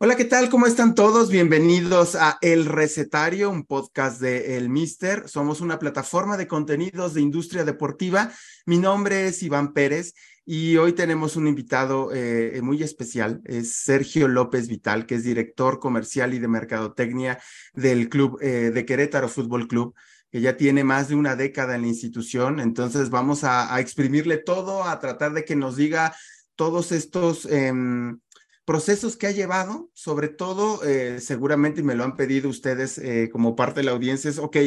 Hola, ¿qué tal? ¿Cómo están todos? Bienvenidos a El Recetario, un podcast de El Mister. Somos una plataforma de contenidos de industria deportiva. Mi nombre es Iván Pérez y hoy tenemos un invitado eh, muy especial. Es Sergio López Vital, que es director comercial y de mercadotecnia del club eh, de Querétaro Fútbol Club que ya tiene más de una década en la institución. Entonces vamos a, exprimirle todo, a tratar de que nos diga todos estos eh, procesos que ha llevado, sobre todo, eh, seguramente me lo han pedido ustedes eh, como parte de la audiencia, es, ok,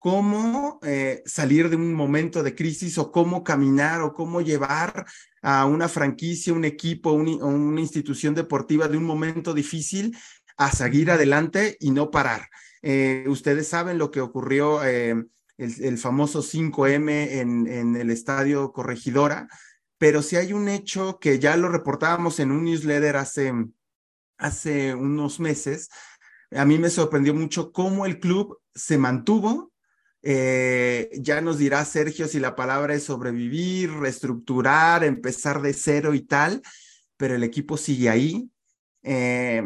cómo eh, salir de un momento de crisis o cómo caminar o cómo llevar a una franquicia, un equipo, un, una institución deportiva de un momento difícil a seguir adelante y no parar. ustedes saben lo que ocurrió, el, famoso 5M en, en el estadio Corregidora, pero si hay un hecho que ya lo reportábamos en un newsletter hace, hace unos meses. A mí me sorprendió mucho cómo el club se mantuvo. Eh, ya nos dirá Sergio si la palabra es sobrevivir, reestructurar, empezar de cero y tal, pero el equipo sigue ahí. Eh,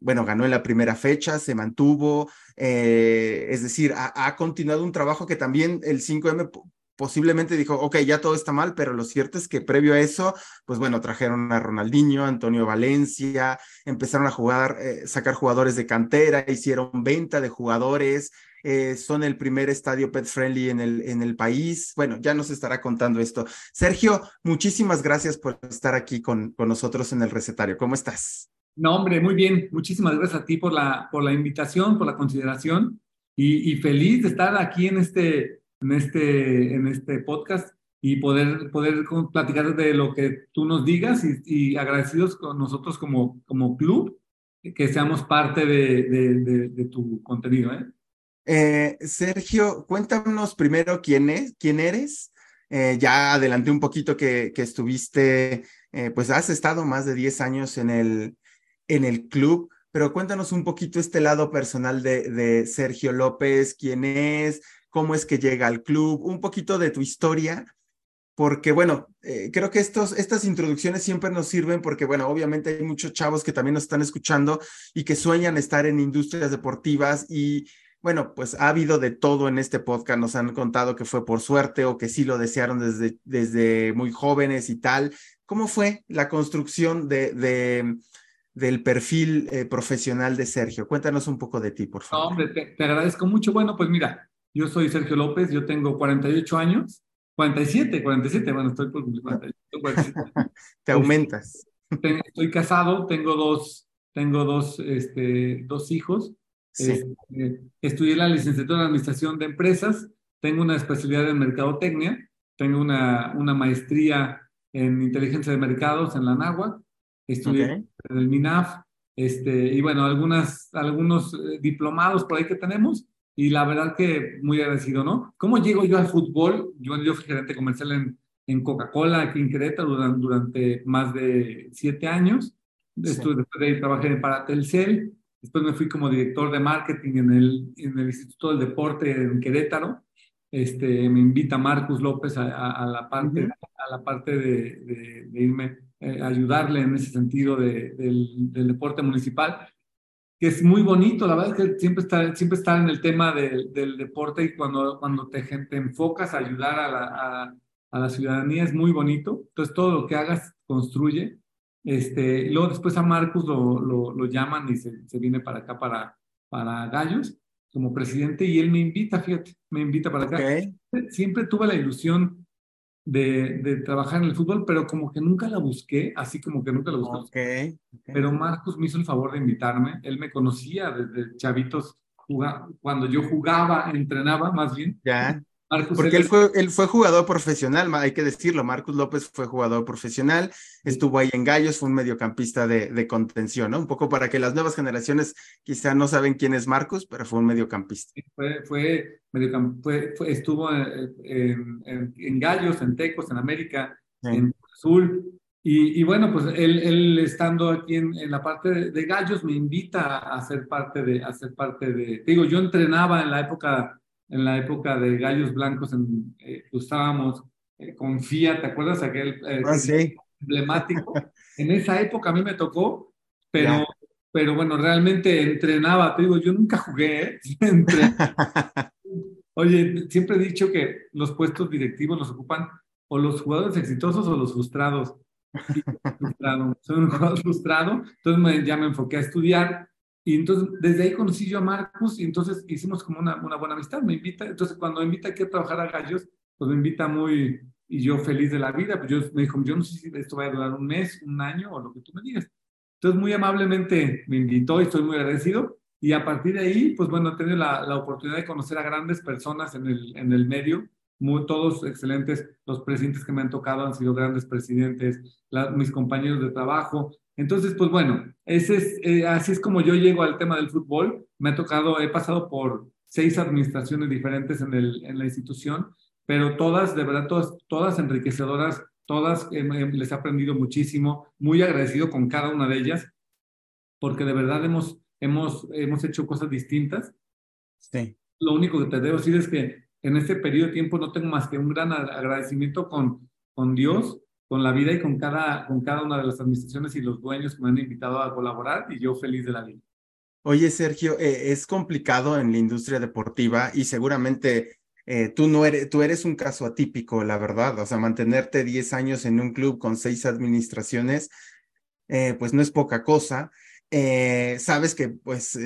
bueno, ganó en la primera fecha, se mantuvo, eh, es decir, ha, ha, continuado un trabajo que también el 5M posiblemente dijo, ok, ya todo está mal, pero lo cierto es que previo a eso, pues bueno, trajeron a Ronaldinho, Antonio Valencia, empezaron a jugar, eh, sacar jugadores de cantera, hicieron venta de jugadores, eh, son el primer estadio pet friendly en el, en el país. Bueno, ya nos estará contando esto. Sergio, muchísimas gracias por estar aquí con, con nosotros en el recetario. ¿Cómo estás? No, hombre, muy bien. Muchísimas gracias a ti por la, por la invitación, por la consideración y, y feliz de estar aquí en este en este, en este podcast y poder, poder platicar de lo que tú nos digas y, agradecidos con nosotros como, como club que seamos parte de, de, de, tu contenido. ¿eh? Eh, Sergio, cuéntanos primero quién, es, quién eres. Eh, ya adelanté un poquito que, que estuviste, pues has estado más de 10 años en el, en el club, pero cuéntanos un poquito este lado personal de, de Sergio López, quién es, cómo es que llega al club, un poquito de tu historia, porque bueno, eh, creo que estos, estas introducciones siempre nos sirven porque bueno, obviamente hay muchos chavos que también nos están escuchando y que sueñan estar en industrias deportivas y bueno, pues ha habido de todo en este podcast, nos han contado que fue por suerte o que sí lo desearon desde, desde muy jóvenes y tal. ¿Cómo fue la construcción de, de del perfil eh, profesional de Sergio? Cuéntanos un poco de ti, por favor. No, hombre, te, te agradezco mucho. Bueno, pues mira, yo soy Sergio López, yo tengo 48 años, 47, 47, bueno, estoy por cumplir 47. Te aumentas. Estoy casado, tengo dos, tengo dos, este, dos hijos. Sí. Este, estudié la licenciatura en Administración de Empresas, tengo una especialidad en Mercadotecnia, tengo una, una maestría en Inteligencia de Mercados en la NAHUA, estudié okay. en el MINAF, este, y bueno, algunas, algunos eh, diplomados por ahí que tenemos, y la verdad que muy agradecido, ¿no? ¿Cómo llego yo al fútbol? Yo, yo fui gerente comercial en, en Coca-Cola aquí en Querétaro durante, durante, más de siete años. Sí. Estuve, después de ahí trabajé para Telcel, después me fui como director de marketing en el, en el Instituto del Deporte en Querétaro. Este, me invita Marcus López a, a, a la parte, uh -huh. a la parte de, de, de irme eh, ayudarle en ese sentido de, del, del deporte municipal que es muy bonito, la verdad es que siempre está, siempre está en el tema de, del deporte y cuando, cuando te, te enfocas a ayudar a la, a, a, la ciudadanía es muy bonito, entonces todo lo que hagas construye. Este, luego después a Marcus lo, lo, lo llaman y se, se, viene para acá, para, para Gallos, como presidente, y él me invita, fíjate, me invita para acá. Okay. Siempre tuve la ilusión de, de, trabajar en el fútbol, pero como que nunca la busqué, así como que nunca la busqué. Okay, okay. Pero Marcos me hizo el favor de invitarme, él me conocía desde chavitos, jugaba, cuando yo jugaba, entrenaba más bien. Ya. Marcus Porque él fue, él fue jugador profesional, hay que decirlo, Marcus López fue jugador profesional, estuvo ahí en Gallos, fue un mediocampista de, de, contención, ¿no? Un poco para que las nuevas generaciones quizá no saben quién es Marcus, pero fue un mediocampista. Fue, fue, mediocamp fue, fue estuvo en, en, en, Gallos, en Tecos, en América, sí. en Azul, y, y, bueno, pues él, él estando aquí en, en la parte de, de, Gallos me invita a ser parte de, a ser parte de, digo, yo entrenaba en la época en la época de Gallos Blancos, en, eh, usábamos eh, con ¿te acuerdas aquel eh, ah, sí. emblemático? en esa época a mí me tocó, pero, pero bueno, realmente entrenaba, te digo, yo nunca jugué, ¿eh? Oye, siempre he dicho que los puestos directivos los ocupan o los jugadores exitosos o los frustrados. Soy un jugador frustrado, entonces ya me enfoqué a estudiar y entonces desde ahí conocí yo a Marcos y entonces hicimos como una, una buena amistad. Me invita, entonces cuando me invita aquí a trabajar a Gallos, pues me invita muy, y yo feliz de la vida, pues yo me dijo, yo no sé si esto va a durar un mes, un año o lo que tú me digas. Entonces muy amablemente me invitó y estoy muy agradecido. Y a partir de ahí, pues bueno, he tenido la, la oportunidad de conocer a grandes personas en el, en el medio, muy, todos excelentes. Los presidentes que me han tocado han sido grandes presidentes, mis compañeros de trabajo. Entonces, pues bueno, ese es, eh, así es como yo llego al tema del fútbol. Me ha tocado, he pasado por seis administraciones diferentes en, el, en la institución, pero todas, de verdad, todas, todas enriquecedoras, todas les he aprendido muchísimo, muy agradecido con cada una de ellas, porque de verdad hemos, hemos, hemos hecho cosas distintas. Sí. Lo único que te debo decir es que en este periodo de tiempo no tengo más que un gran agradecimiento con, con Dios, con la vida y con cada, con cada una de las administraciones y los dueños que me han invitado a colaborar y yo feliz de la vida. Oye, Sergio, eh, es complicado en la industria deportiva y seguramente eh, tú, no eres, tú eres un caso atípico, la verdad. O sea, mantenerte 10 años en un club con seis administraciones, eh, pues no es poca cosa. sabes que pues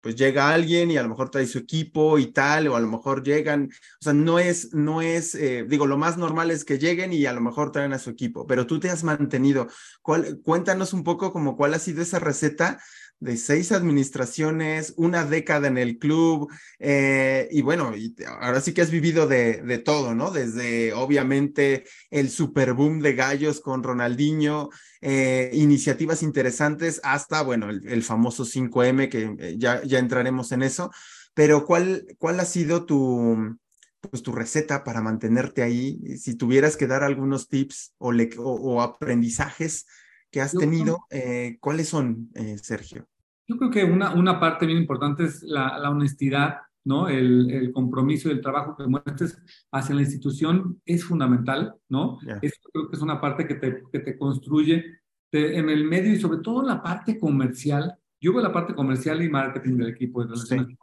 pues llega alguien y a lo mejor trae su equipo y tal, o a lo mejor llegan, o sea, no es, no es, eh, digo, lo más normal es que lleguen y a lo mejor traen a su equipo, pero tú te has mantenido. ¿Cuál, cuéntanos un poco como cuál ha sido esa receta de seis administraciones, una década en el club, eh, y bueno, ahora sí que has vivido de, de, todo, ¿no? Desde obviamente el super boom de gallos con Ronaldinho, eh, iniciativas interesantes, hasta, bueno, el, famoso 5M, que eh, ya, ya entraremos en eso, pero ¿cuál, cuál ha sido tu, pues, tu receta para mantenerte ahí? Si tuvieras que dar algunos tips o, o aprendizajes que has tenido, eh, ¿cuáles son, eh, Sergio? Yo creo que una, una parte bien importante es la, la honestidad, ¿no? El, el, compromiso y el trabajo que muestres hacia la institución es fundamental, ¿no? Eso creo que es una parte que te, que te construye en el medio y sobre todo en la parte comercial. Yo veo la parte comercial y marketing del equipo de relaciones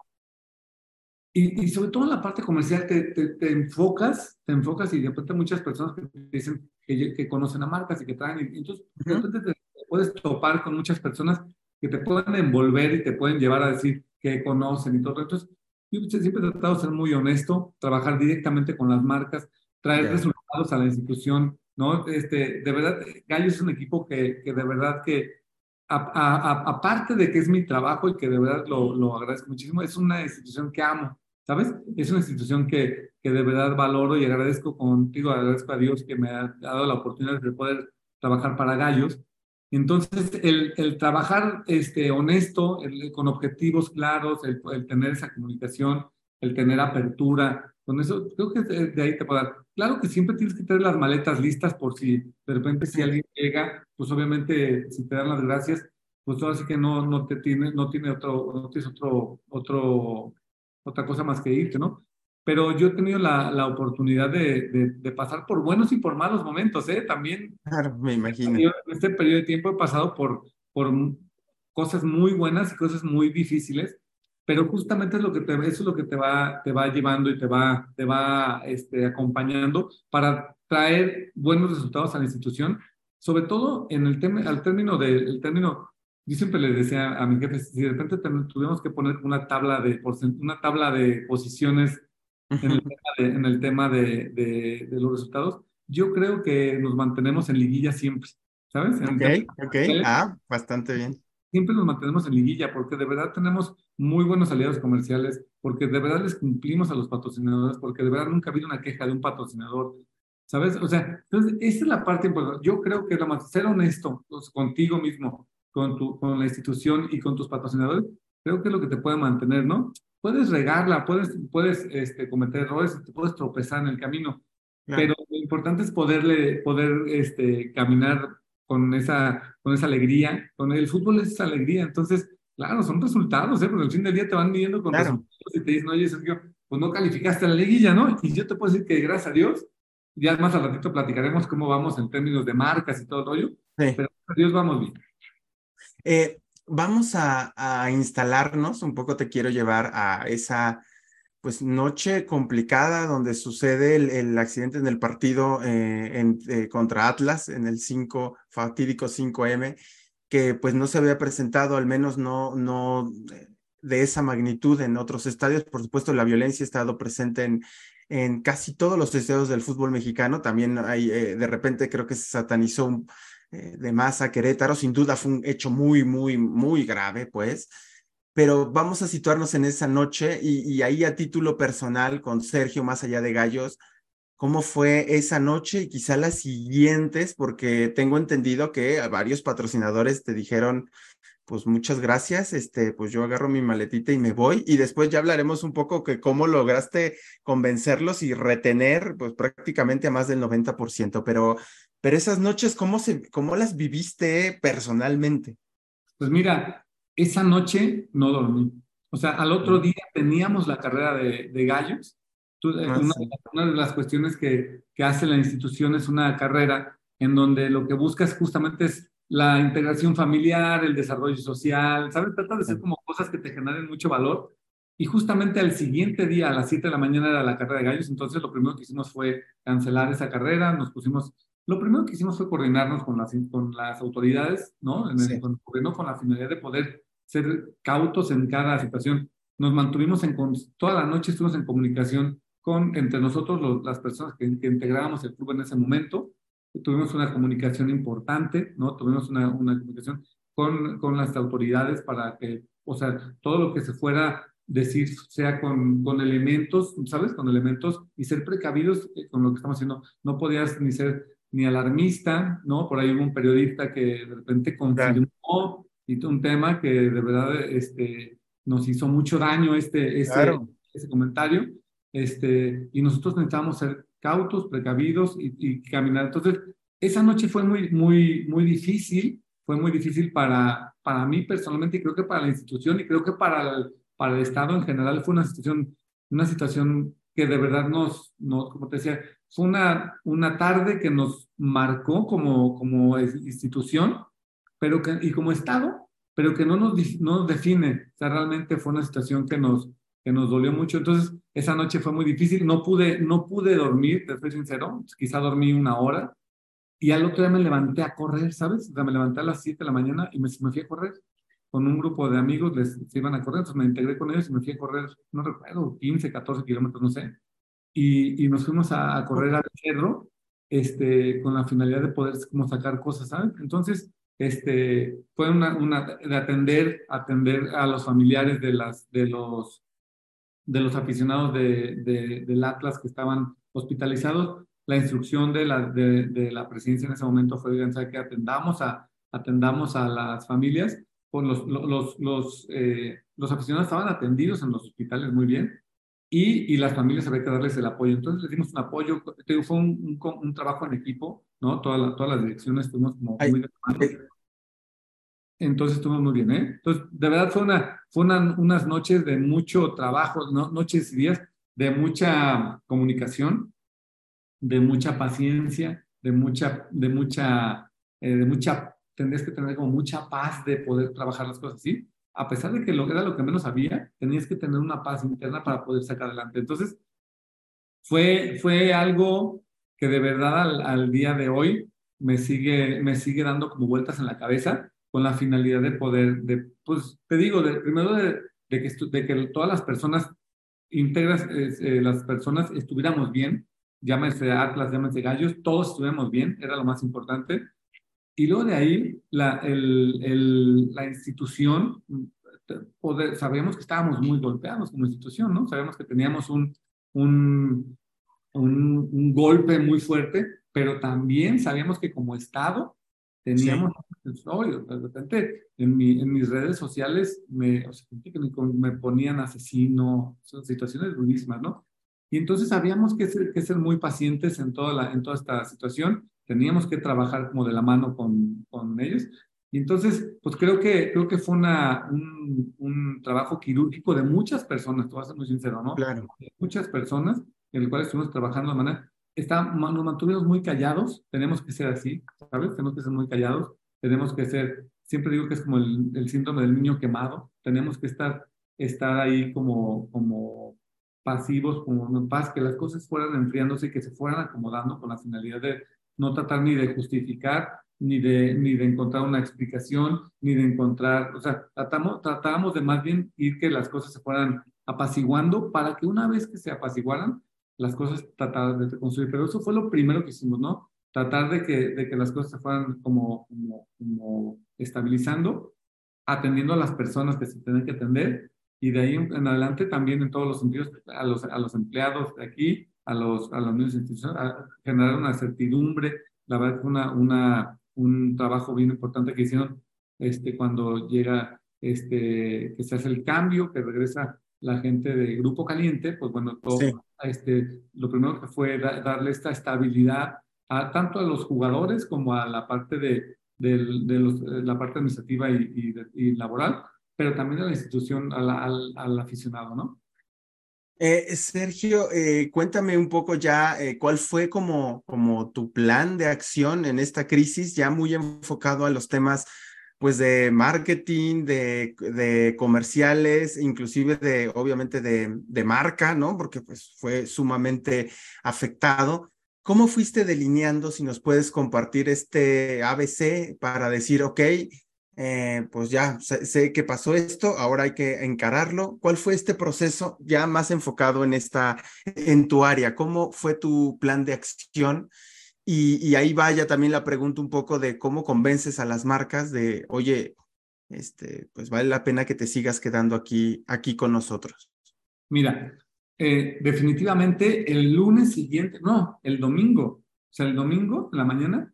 y, y, sobre todo en la parte comercial te, te, enfocas, te enfocas y de repente muchas personas que te dicen que, que, conocen a marcas y que traen, y entonces de repente te, puedes topar con muchas personas que te pueden envolver y te pueden llevar a decir que conocen y todo. Entonces, yo siempre he tratado de ser muy honesto, trabajar directamente con las marcas, traer resultados a la institución, ¿no? Este, de verdad, Gallo es un equipo que, que de verdad que, aparte de que es mi trabajo y que de verdad lo, lo agradezco muchísimo, es una institución que amo. ¿Sabes? Es una institución que, que de verdad valoro y agradezco contigo, agradezco a Dios que me ha dado la oportunidad de poder trabajar para Gallos. Entonces, el, el trabajar este, honesto, con objetivos claros, el, el, tener esa comunicación, el tener apertura, con eso, creo que de, ahí te puedo dar. Claro que siempre tienes que tener las maletas listas por si de repente si alguien llega, pues obviamente si te dan las gracias, pues ahora sí que no, no te tiene, no tiene otro, no tienes otro, otro otra cosa más que irte, ¿no? Pero yo he tenido la, la oportunidad de, de, pasar por buenos y por malos momentos, ¿eh? También. Claro, me imagino. en este periodo de tiempo he pasado por, por cosas muy buenas y cosas muy difíciles, pero justamente es lo que te, eso es lo que te va, te va llevando y te va, te va este, acompañando para traer buenos resultados a la institución, sobre todo en el tema, al término del término yo siempre le decía a mi jefe, si de repente tuvimos que poner una tabla de, una tabla de posiciones en el tema, de, de, de, los resultados, yo creo que nos mantenemos en liguilla siempre, ¿sabes? ok, ok, ah, bastante bien. Siempre nos mantenemos en liguilla porque de verdad tenemos muy buenos aliados comerciales, porque de verdad les cumplimos a los patrocinadores, porque de verdad nunca ha habido una queja de un patrocinador, ¿sabes? O sea, entonces, esa es la parte importante. Yo creo que lo más, ser honesto pues, contigo mismo, con, tu, con la institución y con tus patrocinadores, creo que es lo que te puede mantener, ¿no? Puedes regarla, puedes, puedes este, cometer errores, te puedes tropezar en el camino, pero lo importante es poderle, poder este, caminar con esa, con esa alegría. Con el fútbol es esa alegría, entonces, claro, son resultados, ¿eh? Porque al fin del día te van midiendo con resultados y te dicen, oye, Sergio, pues no calificaste a la liguilla, ¿no? Y yo te puedo decir que gracias a Dios, ya más al ratito platicaremos cómo vamos en términos de marcas y todo el rollo, pero gracias a Dios vamos bien. Eh, vamos a, instalarnos, un poco te quiero llevar a esa pues noche complicada donde sucede el, accidente en el partido eh, eh, contra Atlas en el 5, fatídico 5M, que pues no se había presentado, al menos no, de esa magnitud en otros estadios. Por supuesto, la violencia ha estado presente en, en casi todos los estadios del fútbol mexicano. También hay, de repente creo que se satanizó un, de más a Querétaro. Sin duda fue un hecho muy, muy, muy grave, pues pero vamos a situarnos en esa noche y, ahí a título personal con Sergio, más allá de gallos, ¿cómo fue esa noche y quizá las siguientes? Porque tengo entendido que varios patrocinadores te dijeron, pues muchas gracias, este, pues yo agarro mi maletita y me voy y después ya hablaremos un poco que cómo lograste convencerlos y retener pues prácticamente a más del 90%, pero, pero esas noches, ¿cómo, se, ¿cómo las viviste personalmente? Pues mira, esa noche no dormí. O sea, al otro día teníamos la carrera de, de gallos. Eh, ah, una, de las cuestiones que, que hace la institución es una carrera en donde lo que buscas justamente es la integración familiar, el desarrollo social, ¿sabes? Trata de ser como cosas que te generen mucho valor. Y justamente al siguiente día, a las 7 de la mañana, era la carrera de gallos. Entonces, lo primero que hicimos fue cancelar esa carrera. Nos pusimos lo primero que hicimos fue coordinarnos con las, con las autoridades, ¿no? En el, con, con la finalidad de poder ser cautos en cada situación. Nos mantuvimos en, toda la noche estuvimos en comunicación con, entre nosotros, las personas que, integrábamos el club en ese momento. Tuvimos una comunicación importante, ¿no? Tuvimos una, una comunicación con, con las autoridades para que, o sea, todo lo que se fuera decir sea con, con elementos, ¿sabes? Con elementos y ser precavidos eh, con lo que estamos haciendo. No podías ni ser ni alarmista, ¿no? Por ahí hubo un periodista que de repente confirmó y un tema que de verdad este, nos hizo mucho daño este, este, ese comentario, este, y nosotros necesitábamos ser cautos, precavidos y, y, caminar. Entonces, esa noche fue muy, muy, muy difícil, fue muy difícil para, para mí personalmente y creo que para la institución y creo que para el, para el Estado en general fue una situación, una situación que de verdad nos, nos como te decía, fue una, una tarde que nos marcó como, como institución pero que, y como Estado, pero que no nos, no nos define. O sea, realmente fue una situación que nos, que nos dolió mucho. Entonces, esa noche fue muy difícil. No pude, no pude dormir, te soy sincero. Quizá dormí una hora. Y al otro día me levanté a correr, ¿sabes? O sea, me levanté a las 7 de la mañana y me, me fui a correr con un grupo de amigos, les se iban a correr, entonces me integré con ellos y me fui a correr, no recuerdo, 15, 14 kilómetros, no sé. Y, y nos fuimos a, a, correr al cerro este, con la finalidad de poder como sacar cosas, ¿sabes? Entonces, este, fue una, una, de atender, atender a los familiares de, las, de, los, de los aficionados de, de, del Atlas que estaban hospitalizados. La instrucción de la, de, de la presidencia en ese momento fue, que atendamos a, atendamos a las familias. Pues los, los, los, eh, los aficionados estaban atendidos en los hospitales muy bien y, y, las familias había que darles el apoyo. Entonces les dimos un apoyo, fue un, un, un trabajo en equipo ¿no? Toda todas las direcciones estuvimos como muy de Entonces estuvimos muy bien, ¿eh? Entonces, de verdad fue, una, fue unas noches de mucho trabajo, ¿no? noches y días de mucha comunicación, de mucha paciencia, de mucha, de mucha, eh, de mucha, tendrías que tener como mucha paz de poder trabajar las cosas así. A pesar de que lo, era lo que menos había, tenías que tener una paz interna para poder sacar adelante. Entonces, fue, fue algo que de verdad al, día de hoy me sigue, me sigue dando como vueltas en la cabeza con la finalidad de poder, de, pues te digo, de, primero de, de, que, de que todas las personas íntegras, eh, las personas estuviéramos bien, llámese Atlas, llámese Gallos, todos estuviéramos bien, era lo más importante. Y luego de ahí, la, el, el, la institución, poder, sabíamos que estábamos muy golpeados como institución, ¿no? Sabíamos que teníamos un, un, un, golpe muy fuerte, pero también sabíamos que como Estado teníamos, de repente en, mi, en, mis redes sociales me, o sea, me, ponían asesino, son situaciones durísimas, ¿no? Y entonces sabíamos que ser, que ser muy pacientes en toda, la, en toda esta situación, teníamos que trabajar como de la mano con, con ellos. Y entonces, pues creo que, creo que fue una, un, un trabajo quirúrgico de muchas personas, tú vas a ser muy sincero, ¿no? Claro. muchas personas en el cual estuvimos trabajando de manera, está, nos mantuvimos muy callados, tenemos que ser así, ¿sabes? Tenemos que ser muy callados, tenemos que ser siempre digo que es como el, el síndrome del niño quemado. Tenemos que estar, estar ahí como, como pasivos, como en paz, que las cosas fueran enfriándose y que se fueran acomodando con la finalidad de no tratar ni de justificar, ni de, ni de encontrar una explicación, ni de encontrar, o sea, tratamos, tratábamos de más bien ir que las cosas se fueran apaciguando para que una vez que se apaciguaran, las cosas tratar de construir. Pero eso fue lo primero que hicimos, ¿no? Tratar de que, de que las cosas se fueran como, como, como estabilizando, atendiendo a las personas que se tienen que atender y de ahí en adelante también en todos los sentidos a los, a los empleados de aquí, a los, a los medios institucionales, a generar una certidumbre. La verdad que una, una, un trabajo bien importante que hicieron este, cuando llega, este, que se hace el cambio, que regresa la gente de Grupo Caliente, pues bueno, todo, este, lo primero que fue darle esta estabilidad a, tanto a los jugadores como a la parte de, de, los, la parte administrativa y, y, laboral, pero también a la institución, al, al, aficionado, ¿no? Eh, Sergio, eh, cuéntame un poco ya eh, cuál fue como, como tu plan de acción en esta crisis, ya muy enfocado a los temas pues de marketing, de, de comerciales, inclusive de, obviamente, de, de, marca, ¿no? Porque pues fue sumamente afectado. ¿Cómo fuiste delineando, si nos puedes compartir este ABC para decir, ok, eh, pues ya sé, sé, que pasó esto, ahora hay que encararlo. ¿Cuál fue este proceso ya más enfocado en esta, en tu área? ¿Cómo fue tu plan de acción? Y, ahí vaya también la pregunta un poco de cómo convences a las marcas de, oye, este, pues vale la pena que te sigas quedando aquí, aquí con nosotros. Mira, eh, definitivamente el lunes siguiente, no, el domingo, o sea, el domingo en la mañana,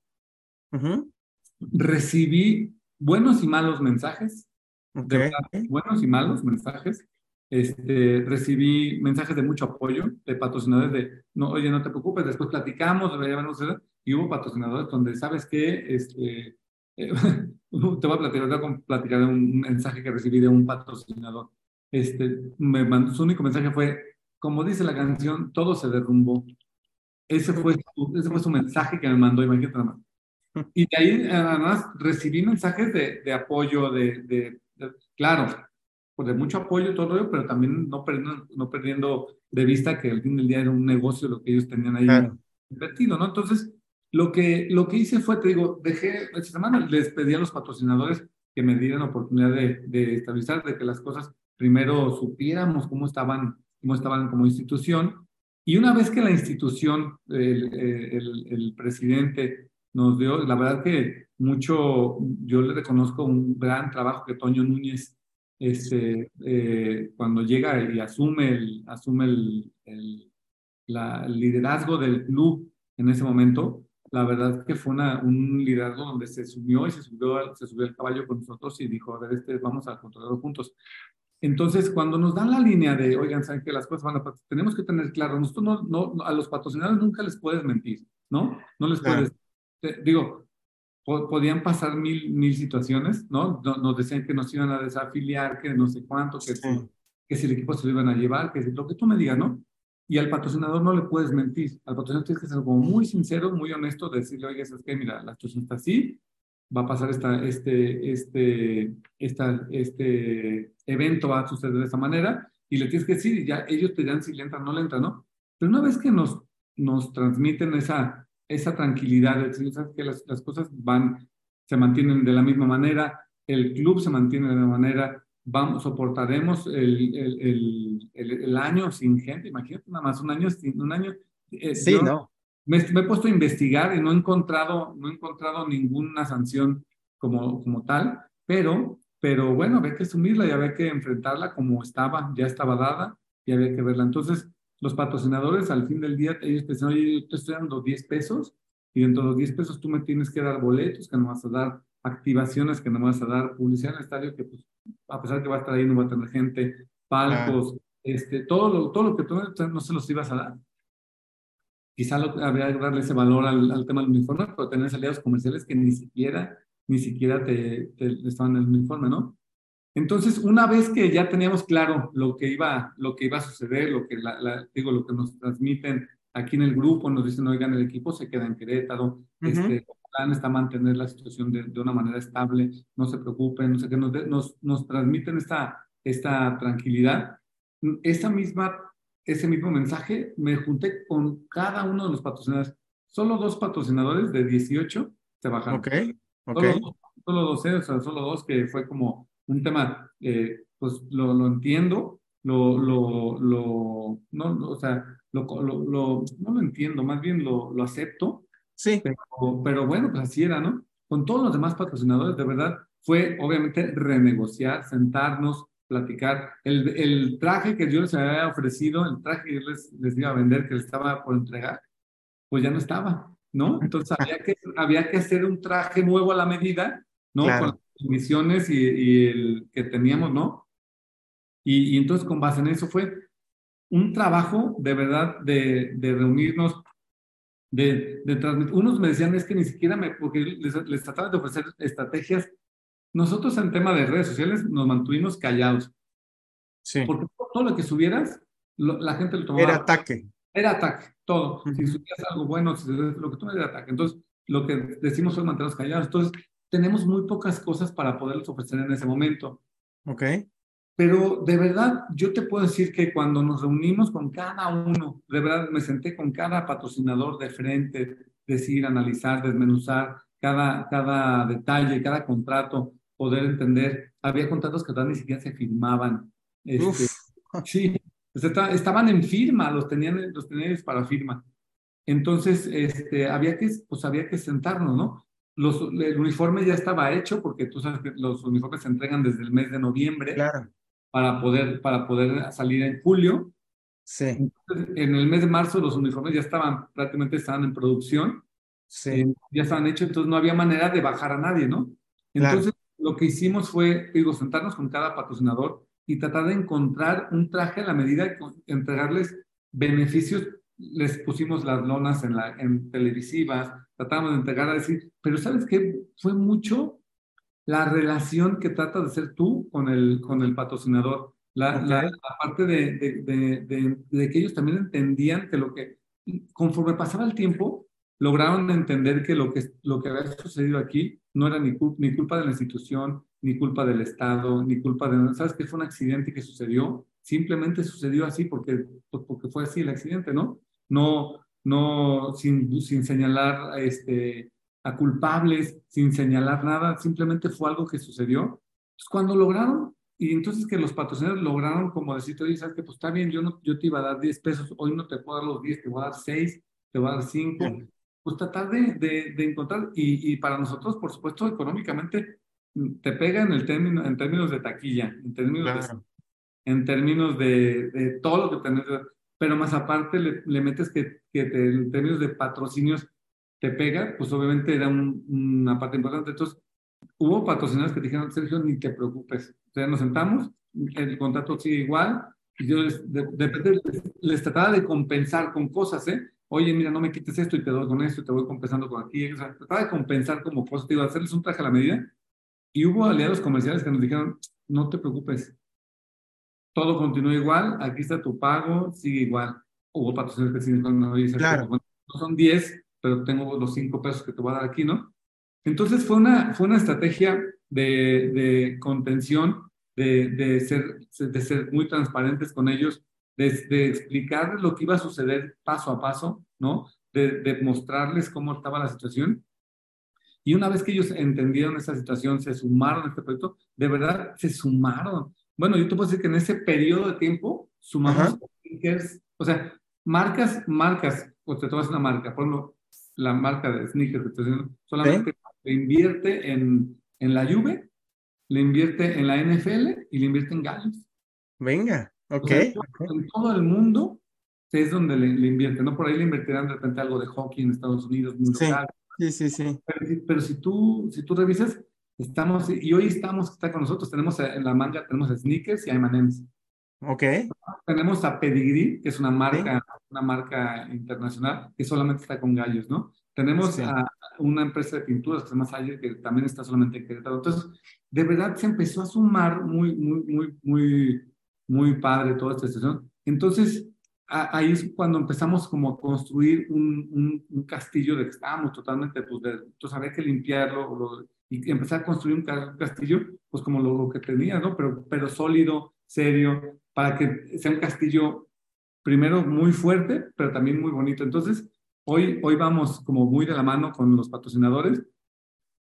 recibí buenos y malos mensajes, buenos y malos mensajes, este, recibí mensajes de mucho apoyo de patrocinadores de, no, oye, no te preocupes, después platicamos, y hubo patrocinadores donde, ¿sabes qué? Este, eh, te voy a platicar, voy a platicar un mensaje que recibí de un patrocinador. Este, me mandó, su único mensaje fue, como dice la canción, todo se derrumbó. Ese fue, su, ese fue su mensaje que me mandó, imagínate nada más. Y de ahí, además, recibí mensajes de, de apoyo, de, de, de, claro, pues, de mucho apoyo y todo pero también no perdiendo, no perdiendo de vista que al fin del día era un negocio lo que ellos tenían ahí invertido, ¿no? Entonces, lo que, lo que hice fue, te digo, dejé, esta semana les pedí a los patrocinadores que me dieran oportunidad de, de estabilizar, de que las cosas primero supiéramos cómo estaban, cómo estaban como institución. Y una vez que la institución, el, el, el presidente nos dio, la verdad que mucho, yo le reconozco un gran trabajo que Toño Núñez este, eh, cuando llega y asume el, asume el, el, la, el, liderazgo del club en ese momento, la verdad que fue una, un liderazgo donde se subió y se subió, se subió el caballo con nosotros y dijo, a ver, este, vamos a controlarlo juntos. Entonces, cuando nos dan la línea de, oigan, saben que las cosas van a pasar, tenemos que tener claro, nosotros no, no, a los patrocinadores nunca les puedes mentir, ¿no? No les puedes, digo, podían pasar mil, mil situaciones, ¿no? Nos decían que nos iban a desafiliar, que no sé cuánto, que, que si el equipo se lo iban a llevar, que si, lo que tú me digas, ¿no? Y al patrocinador no le puedes mentir. Al patrocinador tienes que ser como muy sincero, muy honesto, decirle, oye, es que mira, la situación está así, va a pasar esta, este, este, esta, este evento va a suceder de esta manera, y le tienes que decir, y ya ellos te dirán si le entra o no le entra, ¿no? Pero una vez que nos, nos transmiten esa, esa tranquilidad de decir, ¿sabes que las, las, cosas van, se mantienen de la misma manera, el club se mantiene de la misma manera, vamos, soportaremos el, el, el, el año sin gente, imagínate nada más, un año sin, un año. Eh, sí, no. Me, me, he puesto a investigar y no he encontrado, no he encontrado ninguna sanción como, como tal, pero, pero bueno, había que asumirla y había que enfrentarla como estaba, ya estaba dada y había que verla. Entonces, los patrocinadores al fin del día, ellos te dicen, oye, yo te estoy dando 10 pesos y dentro de los 10 pesos tú me tienes que dar boletos, que no vas a dar activaciones, que no vas a dar publicidad en el estadio, que pues, a pesar de que va a estar ahí, no va a tener gente, palcos, este, todo, lo, todo lo que tú no se los ibas a dar. Quizá lo, habría que darle ese valor al, al, tema del uniforme, pero tener aliados comerciales que ni siquiera, ni siquiera te, te estaban en el uniforme, ¿no? Entonces, una vez que ya teníamos claro lo que iba, lo que iba a suceder, lo que, la, digo, lo que nos transmiten aquí en el grupo, nos dicen, oigan, el equipo se queda en Querétaro, este, plan está mantener la situación de, de, una manera estable, no se preocupen, no sé qué, nos, nos, nos transmiten esta, esta tranquilidad. Esa misma, ese mismo mensaje me junté con cada uno de los patrocinadores. Solo dos patrocinadores de 18 se bajaron. Ok, ok. Solo, solo dos, ¿eh? o sea, solo dos que fue como un tema, eh, pues lo, lo entiendo, lo, lo, lo, no, o sea, lo, lo, no lo entiendo, más bien lo, lo acepto. Sí. Pero, pero bueno, pues así era, ¿no? Con todos los demás patrocinadores, de verdad, fue obviamente renegociar, sentarnos, platicar. El, el traje que yo les había ofrecido, el traje que yo les, les iba a vender, que les estaba por entregar, pues ya no estaba, ¿no? Entonces había que, había que hacer un traje nuevo a la medida, ¿no? Con condiciones y, y el que teníamos, ¿no? Y, y, entonces con base en eso fue un trabajo de verdad de, de reunirnos, de, de, transmitir. Unos me decían es que ni siquiera me, porque les, les trataba de ofrecer estrategias. Nosotros en tema de redes sociales nos mantuvimos callados. Sí. Porque todo lo que subieras, lo, la gente lo tomaba. Era ataque. Era ataque, todo. Uh -huh. Si subías algo bueno, si lo que tú me era ataque. Entonces, lo que decimos es mantenernos callados. Entonces, tenemos muy pocas cosas para poderles ofrecer en ese momento. Ok. Pero de verdad, yo te puedo decir que cuando nos reunimos con cada uno, de verdad me senté con cada patrocinador de frente, decir, analizar, desmenuzar cada, cada detalle, cada contrato, poder entender. Había contratos que ni siquiera se firmaban. Este, sí, estaban en firma, los tenían, los tenían para firma. Entonces, este, había, que, pues, había que sentarnos, ¿no? Los, el uniforme ya estaba hecho porque tú sabes que los uniformes se entregan desde el mes de noviembre. Claro para poder, para poder salir en julio. Sí. Entonces, en el mes de marzo los uniformes ya estaban, prácticamente estaban en producción. Sí. Eh, ya estaban hechos, entonces no había manera de bajar a nadie, ¿no? Entonces, claro. lo que hicimos fue, digo, sentarnos con cada patrocinador y tratar de encontrar un traje a la medida entregarles beneficios. Les pusimos las lonas en, la, en televisivas, tratamos de entregar a decir, pero ¿sabes qué? Fue mucho la relación que trata de ser tú con el, con el patrocinador. La, okay. la, la parte de, de, de, de, que ellos también entendían que lo que, conforme pasaba el tiempo, lograron entender que lo que, lo que había sucedido aquí no era ni, ni culpa de la institución, ni culpa del Estado, ni culpa de... ¿Sabes que fue un accidente que sucedió? Simplemente sucedió así porque, pues porque fue así el accidente, ¿no? No, no sin, sin señalar este, a culpables sin señalar nada, simplemente fue algo que sucedió. Entonces, cuando lograron, y entonces que los patrocinadores lograron como decir, oye, sabes que pues está bien, yo, no, yo te iba a dar 10 pesos, hoy no te puedo dar los 10, te voy a dar 6, te voy a dar 5. Sí. Pues tratar de, de, de encontrar, y, y, para nosotros, por supuesto, económicamente, te pega en, el término, en términos de taquilla, en términos, claro. de, en términos de, de, todo lo que tenés, pero más aparte le, le metes que, que te, en términos de patrocinios te pega, pues obviamente era un, una parte importante. Entonces, hubo patrocinadores que dijeron, Sergio, ni te preocupes. O sea, nos sentamos, el contrato sigue igual, y yo les, de, de, les, les, trataba de compensar con cosas, ¿eh? Oye, mira, no me quites esto y te doy con esto y te voy compensando con aquí. O sea, trataba de compensar como positivo, hacerles un traje a la medida. Y hubo aliados comerciales que nos dijeron, no te preocupes, todo continúa igual, aquí está tu pago, sigue igual. Hubo patrocinadores que sí, no, dice, claro. bueno, son 10, pero tengo los 5 pesos que te voy a dar aquí, ¿no? Entonces fue una, fue una estrategia de, de contención, de, de, ser, de ser muy transparentes con ellos, de, de explicarles lo que iba a suceder paso a paso, ¿no? De, de mostrarles cómo estaba la situación. Y una vez que ellos entendieron esa situación, se sumaron a este proyecto, de verdad se sumaron. Bueno, yo te puedo decir que en ese periodo de tiempo sumamos sneakers, o sea, marcas, marcas, o te tomas una marca, por ejemplo, la marca de sneakers, solamente ¿Eh? le invierte en, en la Juve, le invierte en la NFL y le invierte en Gallos. Venga, ok. O sea, en todo el mundo es donde le, le, invierte, ¿no? Por ahí le invertirán de repente algo de hockey en Estados Unidos, muy sí, local. Sí, sí, sí. Pero, pero, si, tú, si tú revisas, estamos, y hoy estamos, está con nosotros, tenemos en la manga, tenemos sneakers y M&M's. Ok. Tenemos a Pedigree, que es una marca, una marca internacional que solamente está con gallos, ¿no? Tenemos sí. a una empresa de pinturas que se llama Sayer, que también está solamente en Querétaro. Entonces, de verdad se empezó a sumar muy, muy, muy, muy, muy padre toda esta situación. Entonces, ahí es cuando empezamos como a construir un, un, castillo de que estábamos totalmente, pues, de, entonces había que limpiarlo y empezar a construir un, castillo, pues como lo, que tenía, ¿no? Pero, pero sólido, serio, para que sea un castillo primero muy fuerte, pero también muy bonito. Entonces, hoy, hoy vamos como muy de la mano con los patrocinadores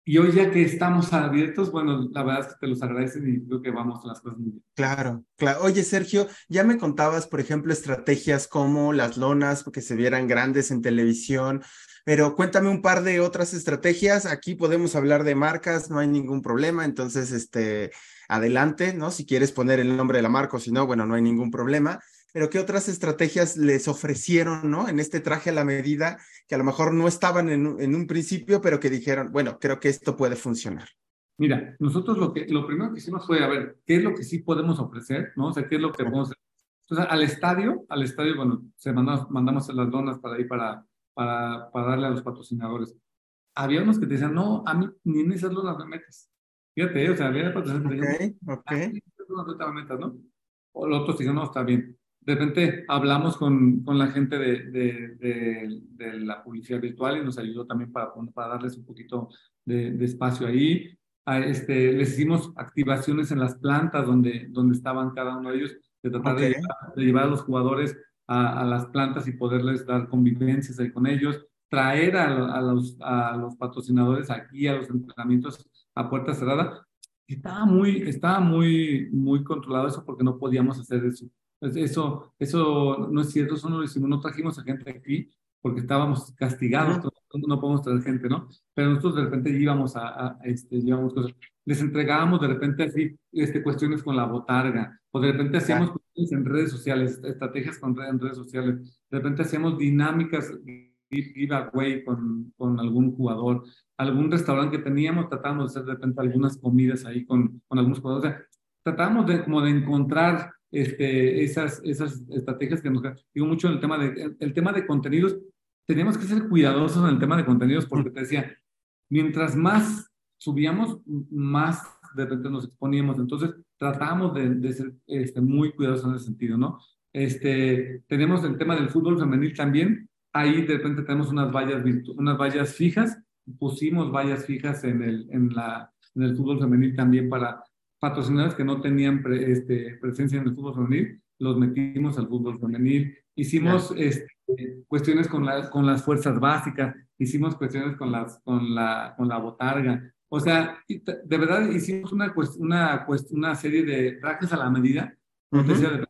y hoy ya que estamos abiertos, bueno, la verdad es que te los agradecen y creo que vamos a las cosas muy bien. Claro, claro. Oye, Sergio, ya me contabas, por ejemplo, estrategias como las lonas, que se vieran grandes en televisión, pero cuéntame un par de otras estrategias. Aquí podemos hablar de marcas, no hay ningún problema, entonces, este, adelante, ¿no? Si quieres poner el nombre de la marca si no, bueno, no hay ningún problema pero ¿qué otras estrategias les ofrecieron, ¿no? En este traje a la medida, que a lo mejor no estaban en, en un principio, pero que dijeron, bueno, creo que esto puede funcionar. Mira, nosotros lo, que, lo primero que hicimos fue, a ver, ¿qué es lo que sí podemos ofrecer, ¿no? O sea, ¿qué es lo que podemos? Entonces, al estadio, al estadio, bueno, se mandamos, mandamos las donas para ahí para, para, para darle a los patrocinadores. Había unos que te decían, no, a mí ni en esas lonas me metes. Fíjate, o sea, había patrocinadores que decían, ok, ok. ¿no? O los otros dijeron, no, está bien de repente hablamos con, con la gente de, de, de, la publicidad virtual y nos ayudó también para, para darles un poquito de, espacio ahí. A este, les hicimos activaciones en las plantas donde, donde estaban cada uno de ellos, de tratar de, llevar, a los jugadores a, a, las plantas y poderles dar convivencias ahí con ellos, traer a, a, los, a los patrocinadores aquí a los entrenamientos a puerta cerrada. Estaba muy, estaba muy, muy controlado eso porque no podíamos hacer eso. Pues eso, eso no es cierto, eso no lo hicimos, no trajimos a gente aquí porque estábamos castigados, no, podemos traer gente, ¿no? Pero nosotros de repente íbamos a, a este, íbamos cosas, les entregábamos de repente así este, cuestiones con la botarga, o de repente hacíamos cuestiones en redes sociales, estrategias con en redes sociales, de repente hacíamos dinámicas giveaway con, con algún jugador, algún restaurante que teníamos, tratábamos de hacer de repente algunas comidas ahí con, con algunos jugadores, o sea, tratábamos de, como de encontrar este, esas, esas estrategias que nos... Digo mucho en el tema de, el tema de contenidos, tenemos que ser cuidadosos en el tema de contenidos porque te decía, mientras más subíamos, más de repente nos exponíamos. Entonces, tratamos de, de ser este, muy cuidadosos en ese sentido, ¿no? Este, tenemos el tema del fútbol femenil también. Ahí de repente tenemos unas vallas, unas vallas fijas. Pusimos vallas fijas en el, en, la, en el fútbol femenil también para patrocinadores que no tenían este, presencia en el fútbol femenil, los metimos al fútbol femenil. Hicimos este, cuestiones con, la, con las fuerzas básicas, hicimos cuestiones con, las, con, la, con la botarga. O sea, de verdad hicimos una, una, una serie de trajes a la medida. Uh -huh.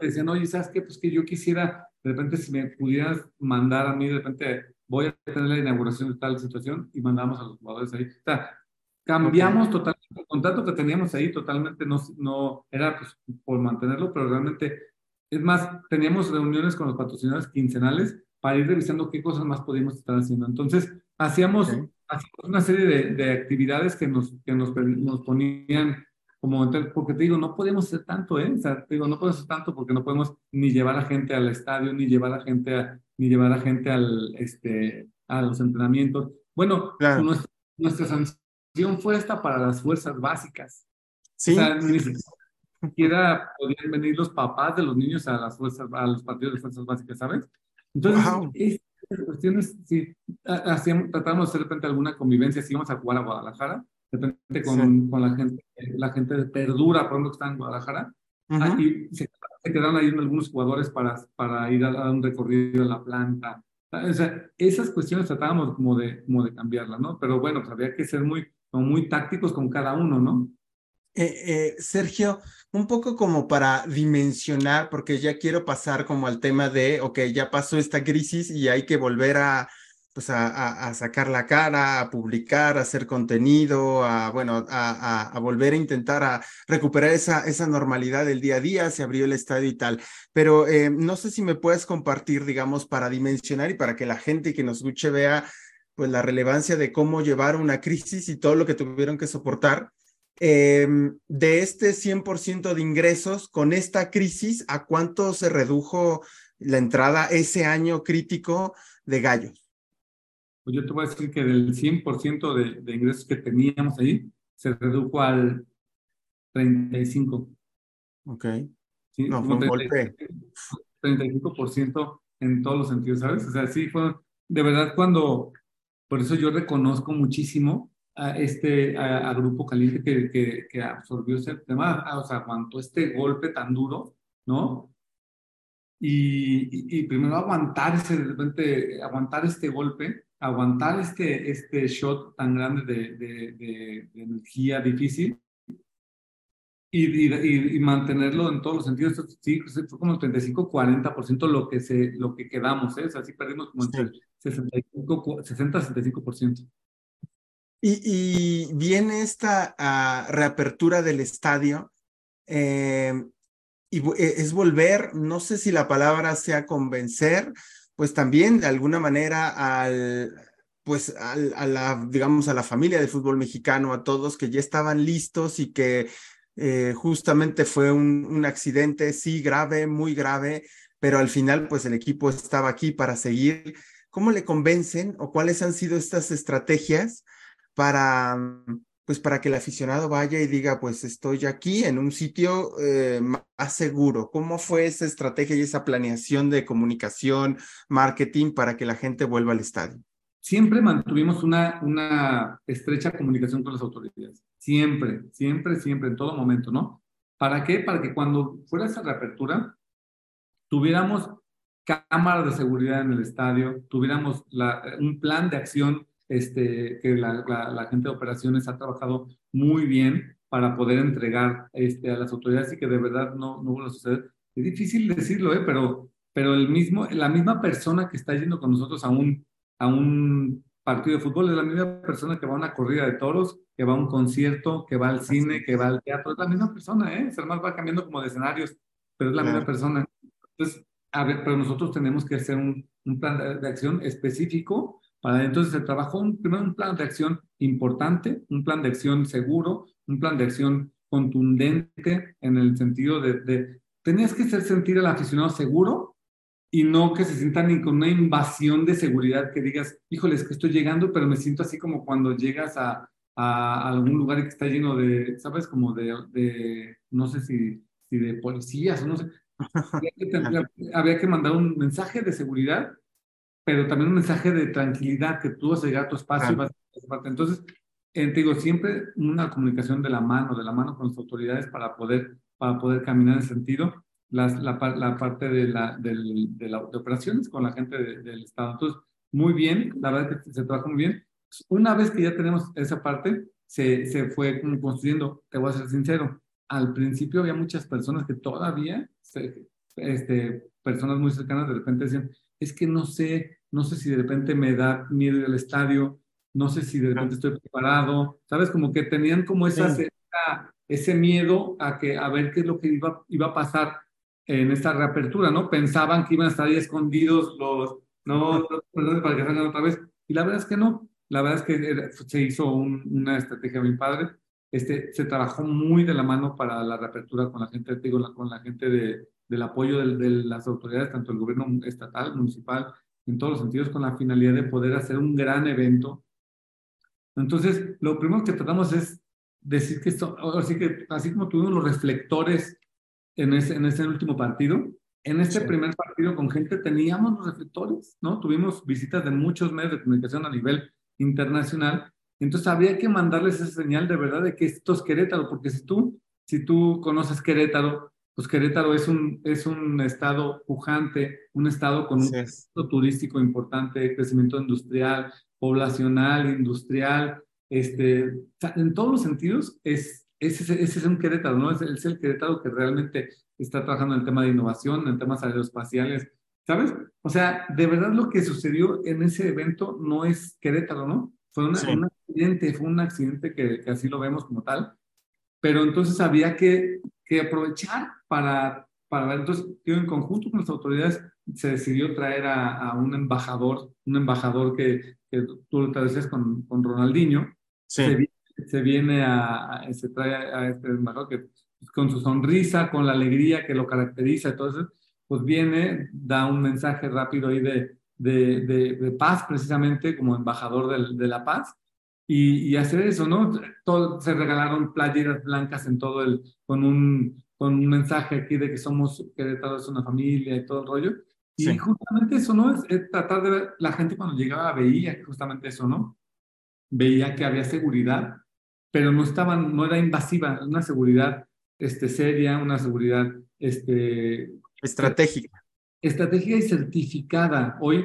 decían, oye, ¿sabes qué? Pues que yo quisiera, de repente, si me pudieras mandar a mí, de repente, voy a tener la inauguración de tal situación y mandamos a los jugadores ahí. O sea, Cambiamos totalmente el contrato que teníamos ahí, totalmente no, no era pues, por mantenerlo, pero realmente, es más, teníamos reuniones con los patrocinadores quincenales para ir revisando qué cosas más podíamos estar haciendo. Entonces, hacíamos, una serie de, de, actividades que nos, que nos, nos ponían como, porque te digo, no podemos hacer tanto, ¿eh? O sea, te digo, no podemos hacer tanto porque no podemos ni llevar a gente al estadio, ni llevar a gente a, ni llevar a gente al, este, a los entrenamientos. Bueno, claro. nuestra, nuestras fue esta para las fuerzas básicas. Sí. O sea, ni siquiera podían venir los papás de los niños a las fuerzas, a los partidos de fuerzas básicas, ¿sabes? Entonces, estas cuestiones, sí, hacíamos, tratamos de hacer de repente alguna convivencia, si íbamos a jugar a Guadalajara, de repente con, con la gente, la gente de Perdura, por ejemplo, que está en Guadalajara, y se, se, quedaron ahí algunos jugadores para, para ir a dar un recorrido a la planta. O sea, esas cuestiones tratábamos como de, como de cambiarlas, ¿no? Pero bueno, pues había que ser muy, son muy tácticos con cada uno, ¿no? Eh, eh, Sergio, un poco como para dimensionar, porque ya quiero pasar como al tema de, ok, ya pasó esta crisis y hay que volver a, pues a, sacar la cara, a publicar, a hacer contenido, a, bueno, a, volver a intentar a recuperar esa, esa normalidad del día a día, se abrió el estadio y tal. Pero eh, no sé si me puedes compartir, digamos, para dimensionar y para que la gente que nos escuche vea pues la relevancia de cómo llevar una crisis y todo lo que tuvieron que soportar. Eh, de este 100% de ingresos, con esta crisis, ¿a cuánto se redujo la entrada ese año crítico de gallos? Pues yo te voy a decir que del 100% de, de ingresos que teníamos ahí, se redujo al 35. Ok. Sí, no, fue un golpe. 35% en todos los sentidos, ¿sabes? O sea, sí fue, de verdad, cuando, por eso yo reconozco muchísimo a este a, Grupo Caliente que, que, que, absorbió ese tema, o sea, aguantó este golpe tan duro, ¿no? Y, y, primero aguantar ese, de repente, aguantar este golpe, aguantar este, este shot tan grande de, de, de, de energía difícil y, y, mantenerlo en todos los sentidos. Sí, fue como el 35-40% lo que se, lo que quedamos, ¿eh? O sea, sí perdimos como entre 60-65%. Y, y viene esta uh, reapertura del estadio eh, y e, es volver, no sé si la palabra sea convencer, pues también de alguna manera al, pues al, a la, digamos, a la familia del fútbol mexicano, a todos que ya estaban listos y que eh, justamente fue un, un, accidente, sí, grave, muy grave, pero al final pues el equipo estaba aquí para seguir. ¿Cómo le convencen o cuáles han sido estas estrategias para, pues para que el aficionado vaya y diga, pues estoy aquí en un sitio eh, más seguro? ¿Cómo fue esa estrategia y esa planeación de comunicación, marketing para que la gente vuelva al estadio? Siempre mantuvimos una, una estrecha comunicación con las autoridades. Siempre, siempre, siempre, en todo momento, ¿no? ¿Para qué? Para que cuando fuera esa reapertura, tuviéramos cámaras de seguridad en el estadio, tuviéramos la, un plan de acción este, que la, la, gente de operaciones ha trabajado muy bien para poder entregar este, a las autoridades y que de verdad no, no vuelva a suceder. Es difícil decirlo, ¿eh? pero, pero el mismo, la misma persona que está yendo con nosotros a un, a un partido de fútbol es la misma persona que va a una corrida de toros, que va a un concierto, que va al cine, que va al teatro, es la misma persona, ¿eh? Más va cambiando como de escenarios, pero es la misma persona. Entonces, a ver, pero nosotros tenemos que hacer un, un plan de, acción específico para entonces se trabajó un, primero un plan de acción importante, un plan de acción seguro, un plan de acción contundente en el sentido de, de tenías que hacer sentir al aficionado seguro y no que se sientan ni con una invasión de seguridad que digas, híjole, es que estoy llegando, pero me siento así como cuando llegas a, a algún lugar que está lleno de, ¿sabes? Como de, de no sé si, si de policías o no sé. Había que, mandar un mensaje de seguridad, pero también un mensaje de tranquilidad, que tú vas a llegar a tu espacio y vas a Entonces, eh, te digo, siempre una comunicación de la mano, de la mano con las autoridades para poder, para poder caminar en sentido la, la, parte de, la, de, de, operaciones con la gente del Estado. Entonces, muy bien, la verdad que se trabaja muy bien. Una vez que ya tenemos esa parte, se, se fue construyendo, te voy a ser sincero, al principio había muchas personas que todavía, este, personas muy cercanas de repente decían, es que no sé, no sé si de repente me da miedo ir al estadio, no sé si de repente estoy preparado, ¿sabes? Como que tenían como esa, ese miedo a, que, a ver qué es lo que iba, iba a pasar en esta reapertura, ¿no? Pensaban que iban a estar ahí escondidos los, no, para que salgan otra vez. Y la verdad es que no. La verdad es que se hizo una estrategia muy padre. Este, se trabajó muy de la mano para la reapertura con la gente, digo, con la gente de, del apoyo de, de, las autoridades, tanto el gobierno estatal, municipal, en todos los sentidos, con la finalidad de poder hacer un gran evento. Entonces, lo primero que tratamos es decir que esto, así que así como tuvimos los reflectores en ese, en ese último partido. En este primer partido con gente teníamos los reflectores, ¿no? Tuvimos visitas de muchos medios de comunicación a nivel internacional. Entonces había que mandarles esa señal de verdad de que esto es Querétaro, porque si tú, si tú conoces Querétaro, pues Querétaro es un, es un estado pujante, un estado con un turístico importante, crecimiento industrial, poblacional, industrial, este, en todos los sentidos es, ese, ese es un Querétaro, ¿no? Es, es, el Querétaro que realmente está trabajando en el tema de innovación, en temas aeroespaciales, ¿sabes? O sea, de verdad lo que sucedió en ese evento no es Querétaro, ¿no? Fue un accidente, fue un accidente que, que, así lo vemos como tal, pero entonces había que, que aprovechar para, para ver, entonces, en conjunto con las autoridades se decidió traer a, a un embajador, un embajador que, que tú lo traduces con, con Ronaldinho, sí. Se viene a, se trae a este embajador que pues, con su sonrisa, con la alegría que lo caracteriza, entonces, pues viene, da un mensaje rápido ahí de, de, de, paz, precisamente como embajador de, la paz, y, y, hacer eso, ¿no? Todo, se regalaron playeras blancas en todo el, con un, con un mensaje aquí de que somos, Querétaro es una familia y todo el rollo. Y justamente eso, ¿no? Es, tratar de ver, la gente cuando llegaba veía justamente eso, ¿no? Veía que había seguridad, pero no estaban, no era invasiva, una seguridad este, seria, una seguridad este, estratégica. Estratégica y certificada. Hoy,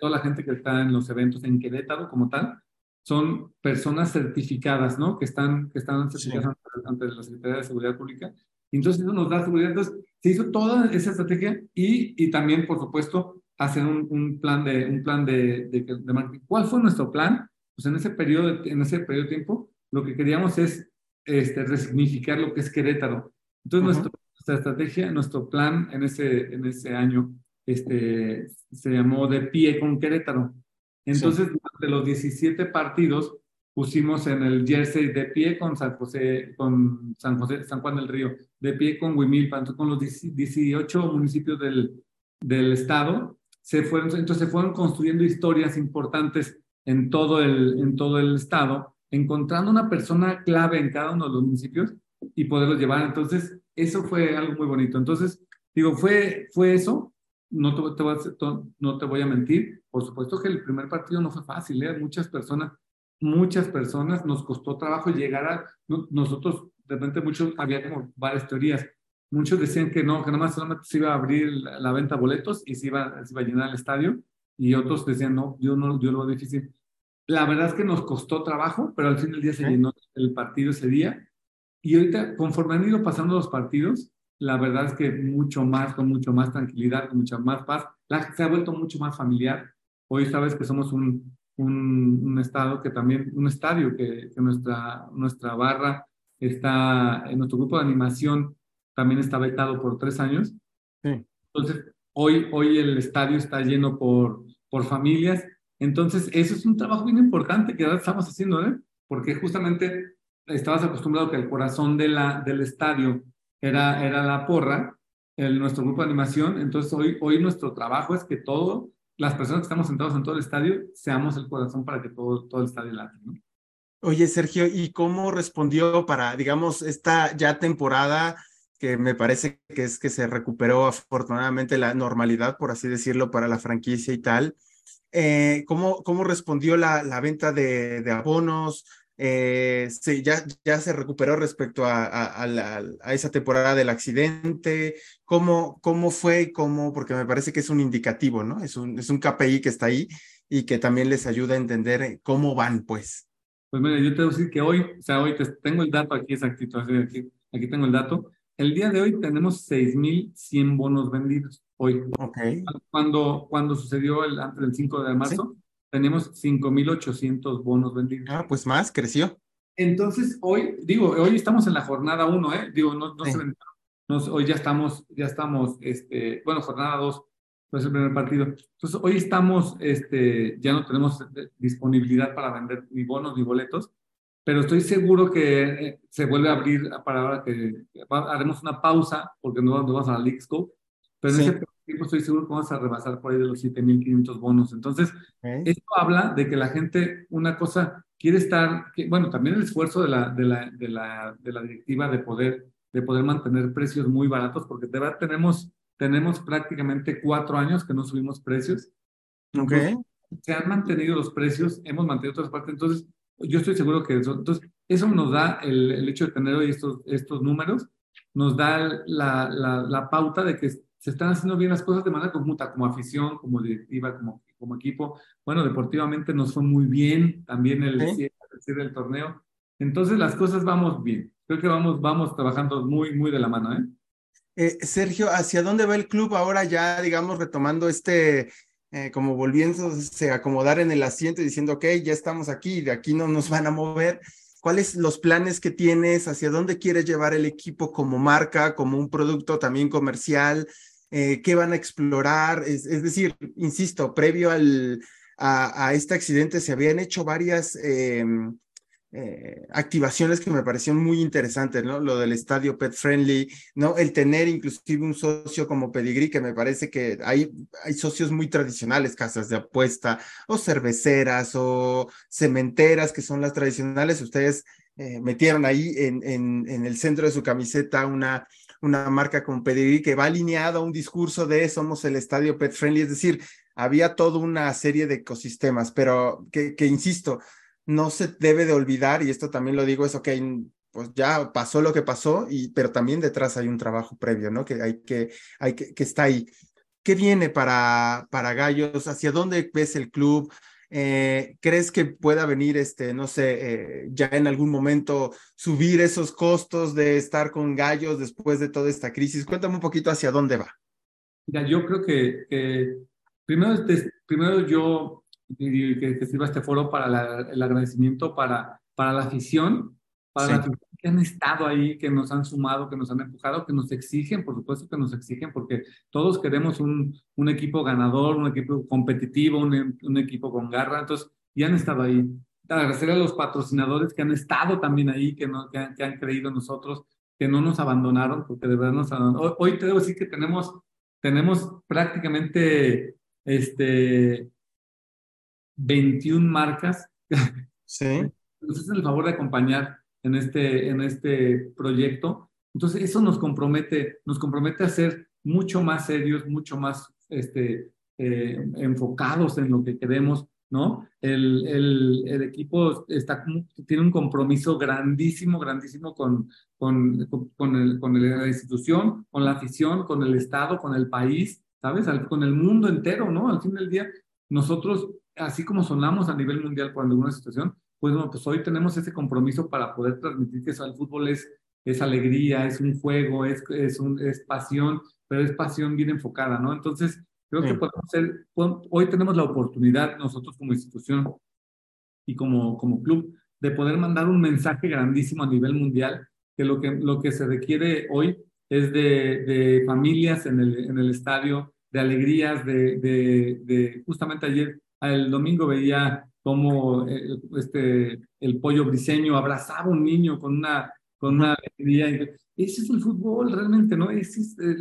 toda la gente que está en los eventos en Querétaro como tal, son personas certificadas, ¿no? Que están, que están certificadas ante, la Secretaría de Seguridad Pública. Entonces, eso nos da seguridad. Entonces, se hizo toda esa estrategia y, y también, por supuesto, hacer un, un, plan, de, un plan de, de, de, marketing. ¿Cuál fue nuestro plan? Pues en ese periodo, en ese periodo de tiempo, lo que queríamos es este, resignificar lo que es Querétaro. Entonces, nuestro, nuestra estrategia, nuestro plan en ese, en ese año este, se llamó De pie con Querétaro. Entonces, de los 17 partidos, pusimos en el jersey de pie con San José, con San José, San Juan del Río, de pie con Huimilpan, con los 18 municipios del, del estado, se fueron, entonces se fueron construyendo historias importantes en todo el, en todo el estado, encontrando una persona clave en cada uno de los municipios y poderlos llevar. Entonces, eso fue algo muy bonito. Entonces, digo, fue, fue eso, no te, no te voy a mentir, por supuesto que el primer partido no fue fácil, ¿eh? muchas personas, muchas personas nos costó trabajo llegar a, nosotros, de repente muchos, había como varias teorías, muchos decían que no, que nada más solamente se iba a abrir la, venta de boletos y se iba, se iba a llenar el estadio, y otros decían, no, yo no, yo lo veo difícil. La verdad es que nos costó trabajo, pero al fin del día se llenó el partido ese día, y ahorita, conforme han ido pasando los partidos, la verdad es que mucho más, con mucho más tranquilidad, con mucha más paz. La, se ha vuelto mucho más familiar. Hoy sabes que somos un, un, un estado que también, un estadio que, que, nuestra, nuestra barra está, en nuestro grupo de animación también está vetado por tres años. Sí. Entonces, hoy, hoy el estadio está lleno por, por familias. Entonces, eso es un trabajo bien importante que ahora estamos haciendo, ¿eh? Porque justamente estabas acostumbrado que el corazón de la, del estadio era, era la porra, el, nuestro grupo de animación. Entonces, hoy, hoy nuestro trabajo es que todo, las personas que estamos sentados en todo el estadio, seamos el corazón para que todo, todo el estadio late, ¿no? Oye, Sergio, ¿y cómo respondió para, digamos, esta ya temporada que me parece que es que se recuperó afortunadamente la normalidad, por así decirlo, para la franquicia y tal? Eh, ¿cómo, ¿Cómo respondió la, la venta de, de abonos? Eh, sí, ya, ya se recuperó respecto a, a, a, esa temporada del accidente. ¿Cómo, ¿Cómo fue y cómo? Porque me parece que es un indicativo, ¿no? Es un, es un KPI que está ahí y que también les ayuda a entender cómo van, pues. Pues mira, yo te voy a decir que hoy, o sea, hoy te, tengo el dato aquí exactito, aquí, aquí tengo el dato. El día de hoy tenemos 6.100 bonos vendidos, hoy. Ok. Cuando, cuando sucedió el, antes del 5 de marzo, tenemos 5.800 bonos vendidos. Ah, pues más, creció. Entonces, hoy, digo, hoy estamos en la jornada 1, ¿eh? Digo, no, no se hoy ya estamos, ya estamos, este, bueno, jornada 2, pues el primer partido. Entonces, hoy estamos, este, ya no tenemos disponibilidad para vender ni bonos ni boletos, pero estoy seguro que eh, se vuelve a abrir para ahora que haremos una pausa porque no, no vamos a la League pero en ese tiempo estoy seguro que vamos a rebasar por ahí de los 7.500 bonos. Entonces, esto habla de que la gente, una cosa, quiere estar, que, bueno, también el esfuerzo de la, de la, de la, de la directiva de poder, de poder mantener precios muy baratos, porque de verdad tenemos, tenemos prácticamente cuatro años que no subimos precios. Ok. se han mantenido los precios, hemos mantenido otras partes, entonces yo estoy seguro que eso, entonces, eso nos da el, el hecho de tener hoy estos, estos números, nos da la, la, la pauta de que se están haciendo bien las cosas de manera conjunta, como afición, como directiva, como, como equipo. Bueno, deportivamente nos fue muy bien también el cierre del torneo. Entonces las cosas vamos bien. Creo que vamos, vamos trabajando muy, muy de la mano. ¿eh? Eh, Sergio, ¿hacia dónde va el club ahora ya, digamos, retomando este, eh, como volviéndose a acomodar en el asiento y diciendo, ok, ya estamos aquí, de aquí no nos van a mover? ¿Cuáles los planes que tienes? ¿Hacia dónde quieres llevar el equipo como marca, como un producto también comercial? Eh, qué van a explorar. Es, decir, insisto, previo al, a, este accidente se habían hecho varias eh, eh, activaciones que me parecieron muy interesantes, ¿no? Lo del estadio pet friendly, ¿no? El tener inclusive un socio como Pedigree, que me parece que hay, hay socios muy tradicionales, casas de apuesta, o cerveceras, o cementeras, que son las tradicionales. Ustedes eh, metieron ahí en, en, el centro de su camiseta una, una marca como Pedigree que va alineado a un discurso de somos el estadio pet friendly, es decir, había toda una serie de ecosistemas, pero que, insisto, no se debe de olvidar, y esto también lo digo, es, ok, pues ya pasó lo que pasó, y, pero también detrás hay un trabajo previo, ¿no? Que hay que, hay que, que está ahí. ¿Qué viene para, para Gallos? ¿Hacia dónde ves el club? Eh, ¿Crees que pueda venir, este, no sé, eh, ya en algún momento subir esos costos de estar con Gallos después de toda esta crisis? Cuéntame un poquito hacia dónde va. Mira, yo creo que, primero, primero yo que, que, sirva este foro para el agradecimiento para, para la afición, para la que han estado ahí, que nos han sumado, que nos han empujado, que nos exigen, por supuesto que nos exigen, porque todos queremos un, un equipo ganador, un equipo competitivo, un, un, equipo con garra, entonces, y han estado ahí. Agradecer a los patrocinadores que han estado también ahí, que, no, que, han, que han creído en nosotros, que no nos abandonaron, porque de verdad nos abandonaron. Hoy, hoy te debo decir que tenemos, tenemos prácticamente este, 21 marcas. Sí. Nos hacen el favor de acompañar en este, en este proyecto. Entonces, eso nos compromete, nos compromete a ser mucho más serios, mucho más este, eh, enfocados en lo que queremos, ¿no? El, el, el, equipo está, tiene un compromiso grandísimo, grandísimo con, con, con, el, con la institución, con la afición, con el Estado, con el país, ¿sabes? con el mundo entero, ¿no? Al fin del día, nosotros, así como sonamos a nivel mundial por alguna situación, pues, pues hoy tenemos ese compromiso para poder transmitir que eso, el fútbol es, es alegría, es un juego, es, es, un, es pasión, pero es pasión bien enfocada, ¿no? Entonces, creo que podemos ser, hoy tenemos la oportunidad nosotros como institución y como, como club de poder mandar un mensaje grandísimo a nivel mundial, que lo que, lo que se requiere hoy es de, de familias en el, en el estadio, de alegrías, de, de, de justamente ayer, el domingo veía como eh, este, el pollo briseño abrazaba a un niño con una, con una alegría. Ese es el fútbol realmente, ¿no? Ese es eh,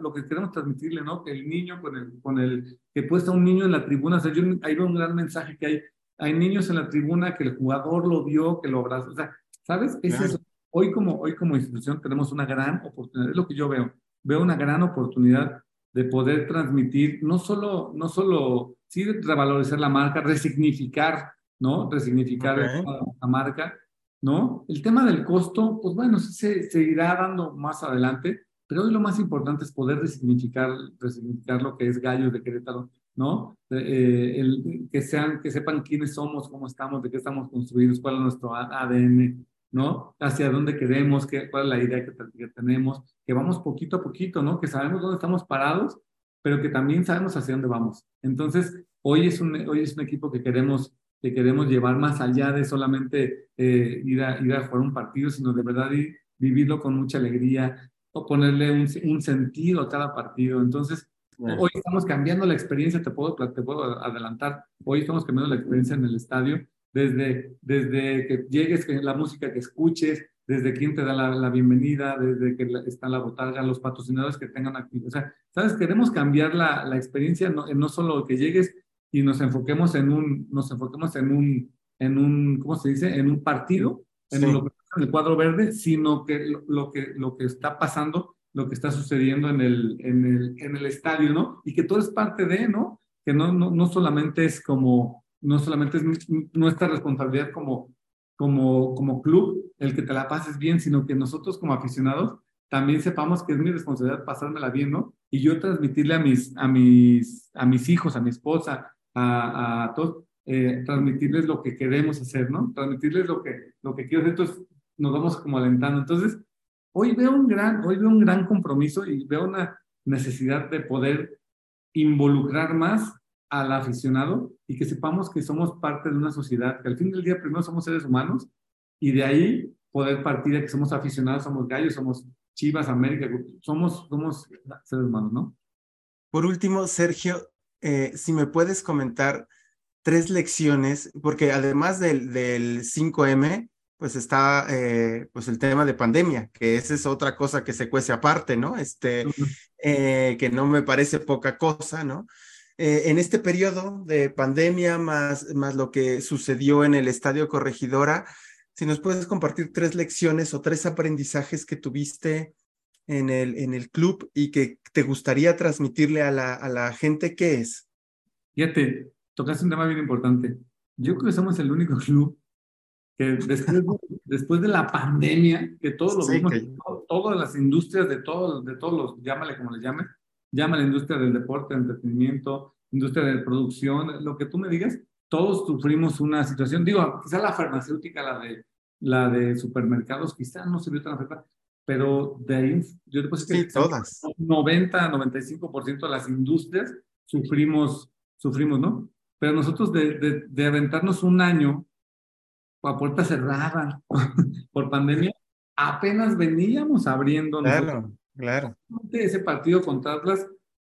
lo que queremos transmitirle, ¿no? Que el niño con el, con el que puesta un niño en la tribuna, o sea, yo, ahí veo un gran mensaje que hay, hay niños en la tribuna que el jugador lo vio, que lo abrazó, o sea, ¿sabes? Es eso. Hoy como, hoy como institución tenemos una gran oportunidad, es lo que yo veo, veo una gran oportunidad de poder transmitir no solo, no solo sí revalorizar la marca, resignificar, ¿no? Resignificar la marca, ¿no? El tema del costo, pues bueno, se, seguirá dando más adelante, pero hoy lo más importante es poder resignificar, resignificar lo que es Gallo de Querétaro, ¿no? Eh, el, que, sean, que sepan quiénes somos, cómo estamos, de qué estamos construidos, cuál es nuestro ADN, ¿no? Hacia dónde queremos, qué, cuál es la idea que, que tenemos, que vamos poquito a poquito, ¿no? Que sabemos dónde estamos parados pero que también sabemos hacia dónde vamos. Entonces, hoy es un, hoy es un equipo que queremos, que queremos llevar más allá de solamente eh, ir, a, ir a jugar un partido, sino de verdad vivirlo con mucha alegría o ponerle un, un sentido a cada partido. Entonces, hoy estamos cambiando la experiencia, te puedo, te puedo adelantar, hoy estamos cambiando la experiencia en el estadio, desde, desde que llegues, la música que escuches, desde quién te da la, bienvenida, desde que está la botarga, los patrocinadores que tengan actividad. O sea, ¿sabes? Queremos cambiar la, la experiencia, no, no solo que llegues y nos enfoquemos en un, nos enfoquemos en un, en un, ¿cómo se dice? En un partido, en, el cuadro verde, sino que lo, que lo que está pasando, lo que está sucediendo en el, en el, en el estadio, ¿no? Y que todo es parte de, ¿no? Que no, no, no solamente es como, no solamente es nuestra responsabilidad como como, club el que te la pases bien, sino que nosotros como aficionados también sepamos que es mi responsabilidad pasármela bien, ¿no? Y yo transmitirle a mis, a mis, a mis hijos, a mi esposa, a, a todos, eh, transmitirles lo que queremos hacer, ¿no? Transmitirles lo que, lo que quiero hacer, entonces nos vamos como alentando. Entonces, hoy veo un gran, hoy veo un gran compromiso y veo una necesidad de poder involucrar más al aficionado y que sepamos que somos parte de una sociedad, que al fin del día primero somos seres humanos y de ahí poder partir de que somos aficionados, somos gallos, somos Chivas, América, somos, somos seres humanos, ¿no? Por último, Sergio, eh, si me puedes comentar tres lecciones, porque además del, del 5M, pues está eh, pues el tema de pandemia, que esa es otra cosa que se cuece aparte, ¿no? Este, eh, que no me parece poca cosa, ¿no? Eh, en este periodo de pandemia, más, más lo que sucedió en el Estadio Corregidora, si nos puedes compartir tres lecciones o tres aprendizajes que tuviste en el, en el club y que te gustaría transmitirle a la, a la gente, ¿qué es? Fíjate, tocaste un tema bien importante. Yo creo que somos el único club que después, después de la pandemia, que todos los vimos, todas las industrias de todos, de todos los, llámale como les llame, llama la industria del deporte, del entretenimiento, industria de producción, lo que tú me digas, todos sufrimos una situación, digo, quizá la farmacéutica, la de, la de supermercados, quizá no se vio tan afectada, pero de ahí, yo te puedo decir que todas. 90, 95% de las industrias sufrimos, sufrimos, ¿no? Pero nosotros de, de, de aventarnos un año a puerta cerrada por pandemia, apenas veníamos abriendo. Claro, claro. Ese partido contra Atlas,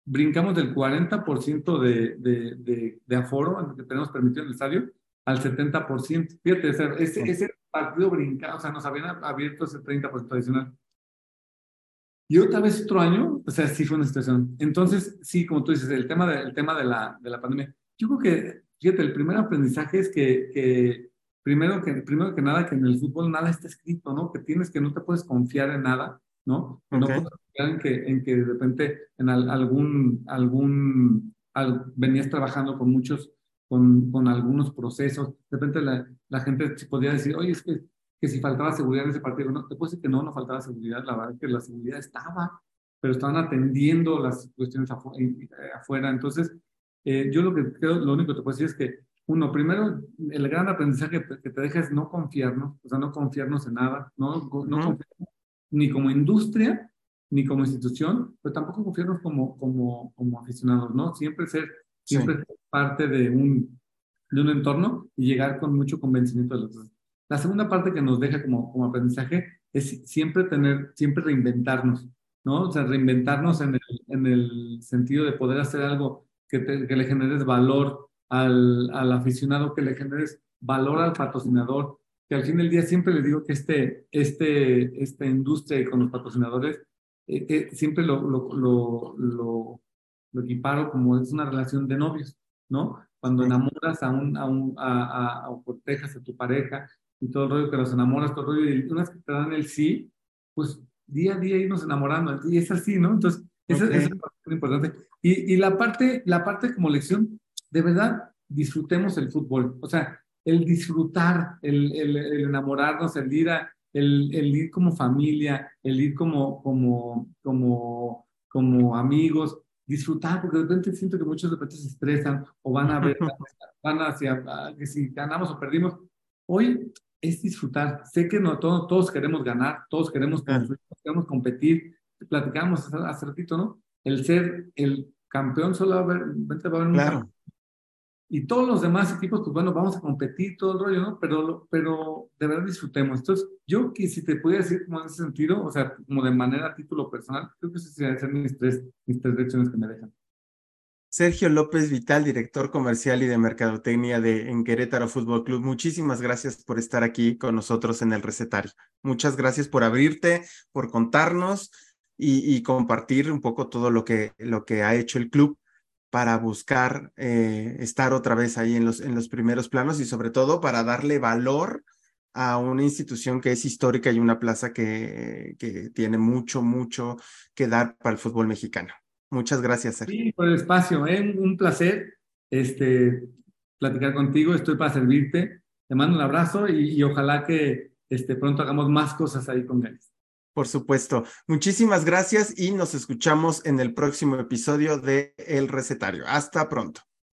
brincamos del 40% de, de, de, de aforo que tenemos permitido en el estadio al 70%. Fíjate, ese, ese partido brincado, o sea, nos habían abierto ese 30% adicional. Y otra vez otro año, o sea, sí fue una situación. Entonces, sí, como tú dices, el tema de, el tema de, la, de la pandemia. Yo creo que, fíjate, el primer aprendizaje es que, que primero, que, primero que nada, que en el fútbol nada está escrito, ¿no? Que tienes que no te puedes confiar en nada, ¿no? No puedes confiar en que, en que de repente en algún, algún, venías trabajando con muchos, con, con algunos procesos, de repente la, la gente podría decir, oye, es que que si faltaba seguridad en ese partido. No, te puedo decir que no, no faltaba seguridad. La verdad es que la seguridad estaba, pero estaban atendiendo las cuestiones afuera. Entonces, eh, yo lo que creo, lo único que te puedo decir es que, uno, primero, el gran aprendizaje que te deja es no confiarnos, o sea, no confiarnos en nada, no, no confiarnos ni como industria, ni como institución, pero tampoco confiarnos como, como, como aficionados, ¿no? Siempre ser, siempre ser parte de un, de un entorno y llegar con mucho convencimiento de los la segunda parte que nos deja como, como aprendizaje es siempre tener, siempre reinventarnos, ¿no? O sea, reinventarnos en el, en el sentido de poder hacer algo que, que le generes valor al, al, aficionado, que le generes valor al patrocinador, que al fin del día siempre le digo que este, este, esta industria con los patrocinadores, eh, eh, siempre lo, lo, lo, lo, lo equiparo como es una relación de novios, ¿no? Cuando enamoras a un, a un, a, a, a, protejas a tu pareja, y todo el rollo que los enamoras, todo el rollo, y unas que te dan el sí, pues día a día irnos enamorando, y es así, ¿no? Entonces, eso, es muy importante. Y, y, la, parte, la parte como lección, de verdad, disfrutemos el fútbol, o sea, el disfrutar, el, el, enamorarnos, el ir, a, el, el, ir como familia, el ir como, como, como, como amigos, disfrutar, porque de repente siento que muchos de repente se estresan o van a ver, van hacia, que si ganamos o perdimos. Hoy es disfrutar. Sé que no todos, todos queremos ganar, todos queremos, queremos competir. Platicamos hace, ratito, ¿no? El ser el campeón solo va a haber, va a haber claro. Y todos los demás equipos, pues bueno, vamos a competir, todo el rollo, ¿no? Pero, pero de verdad disfrutemos. Entonces, yo que si te pudiera decir como en ese sentido, o sea, como de manera a título personal, creo que esas serían mis tres, mis tres lecciones que me dejan. Sergio López Vital, director comercial y de mercadotecnia de en Querétaro Fútbol Club. Muchísimas gracias por estar aquí con nosotros en el recetario. Muchas gracias por abrirte, por contarnos y, compartir un poco todo lo que, lo que ha hecho el club para buscar eh, estar otra vez ahí en los, en los primeros planos y sobre todo para darle valor a una institución que es histórica y una plaza que, que tiene mucho, mucho que dar para el fútbol mexicano. Muchas gracias, Sergio. Sí, por el espacio. ¿eh? Un placer este, platicar contigo. Estoy para servirte. Te mando un abrazo y, ojalá que este, pronto hagamos más cosas ahí con él. Por supuesto. Muchísimas gracias y nos escuchamos en el próximo episodio de El Recetario. Hasta pronto.